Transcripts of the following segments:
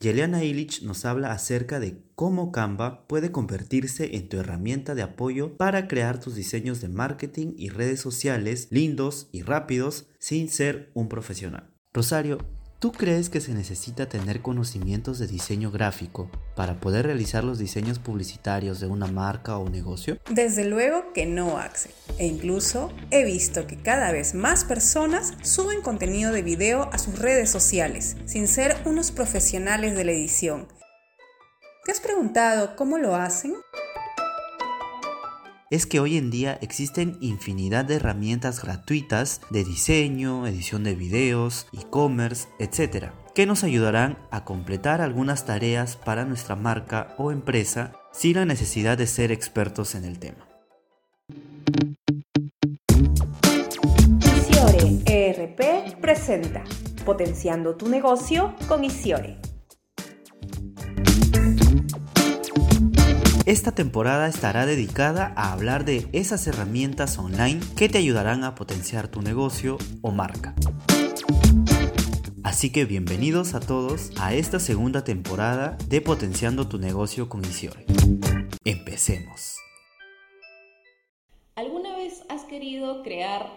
Yeliana Illich nos habla acerca de cómo Canva puede convertirse en tu herramienta de apoyo para crear tus diseños de marketing y redes sociales lindos y rápidos sin ser un profesional. Rosario, ¿Tú crees que se necesita tener conocimientos de diseño gráfico para poder realizar los diseños publicitarios de una marca o negocio? Desde luego que no, Axel. E incluso he visto que cada vez más personas suben contenido de video a sus redes sociales, sin ser unos profesionales de la edición. ¿Te has preguntado cómo lo hacen? Es que hoy en día existen infinidad de herramientas gratuitas de diseño, edición de videos, e-commerce, etc., que nos ayudarán a completar algunas tareas para nuestra marca o empresa sin la necesidad de ser expertos en el tema. Isiore ERP presenta Potenciando tu negocio con Isiore. Esta temporada estará dedicada a hablar de esas herramientas online que te ayudarán a potenciar tu negocio o marca. Así que bienvenidos a todos a esta segunda temporada de Potenciando tu negocio con Isiore. Empecemos. ¿Alguna vez has querido crear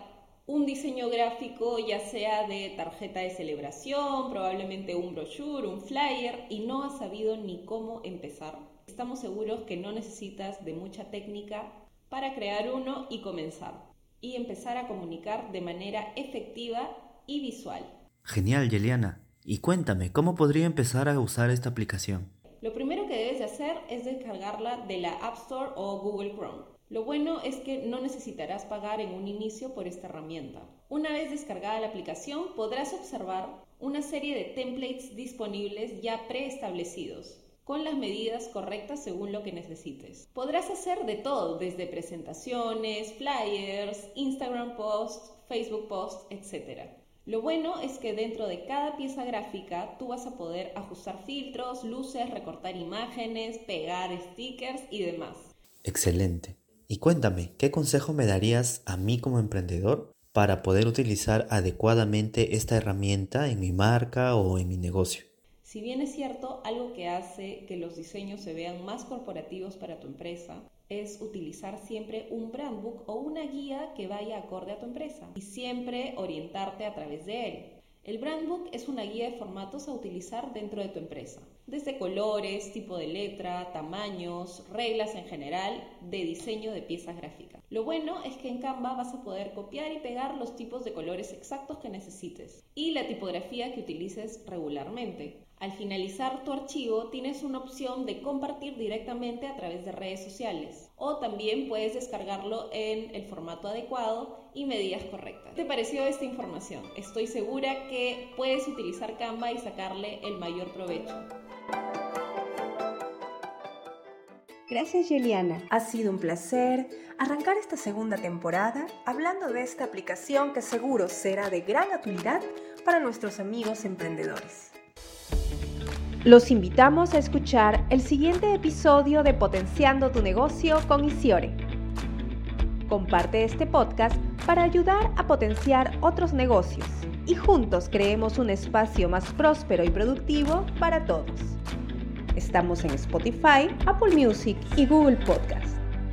un diseño gráfico, ya sea de tarjeta de celebración, probablemente un brochure, un flyer, y no has sabido ni cómo empezar? Estamos seguros que no necesitas de mucha técnica para crear uno y comenzar y empezar a comunicar de manera efectiva y visual. Genial, Yeliana. Y cuéntame, ¿cómo podría empezar a usar esta aplicación? Lo primero que debes de hacer es descargarla de la App Store o Google Chrome. Lo bueno es que no necesitarás pagar en un inicio por esta herramienta. Una vez descargada la aplicación podrás observar una serie de templates disponibles ya preestablecidos con las medidas correctas según lo que necesites. Podrás hacer de todo, desde presentaciones, flyers, Instagram posts, Facebook posts, etc. Lo bueno es que dentro de cada pieza gráfica tú vas a poder ajustar filtros, luces, recortar imágenes, pegar stickers y demás. Excelente. Y cuéntame, ¿qué consejo me darías a mí como emprendedor para poder utilizar adecuadamente esta herramienta en mi marca o en mi negocio? Si bien es cierto, algo que hace que los diseños se vean más corporativos para tu empresa es utilizar siempre un brand book o una guía que vaya acorde a tu empresa y siempre orientarte a través de él. El brand book es una guía de formatos a utilizar dentro de tu empresa, desde colores, tipo de letra, tamaños, reglas en general de diseño de piezas gráficas. Lo bueno es que en Canva vas a poder copiar y pegar los tipos de colores exactos que necesites y la tipografía que utilices regularmente. Al finalizar tu archivo tienes una opción de compartir directamente a través de redes sociales o también puedes descargarlo en el formato adecuado y medidas correctas. ¿Qué te pareció esta información? Estoy segura que puedes utilizar Canva y sacarle el mayor provecho. Gracias Juliana. Ha sido un placer arrancar esta segunda temporada hablando de esta aplicación que seguro será de gran utilidad para nuestros amigos emprendedores. Los invitamos a escuchar el siguiente episodio de Potenciando tu negocio con Isiore. Comparte este podcast para ayudar a potenciar otros negocios y juntos creemos un espacio más próspero y productivo para todos. Estamos en Spotify, Apple Music y Google Podcast.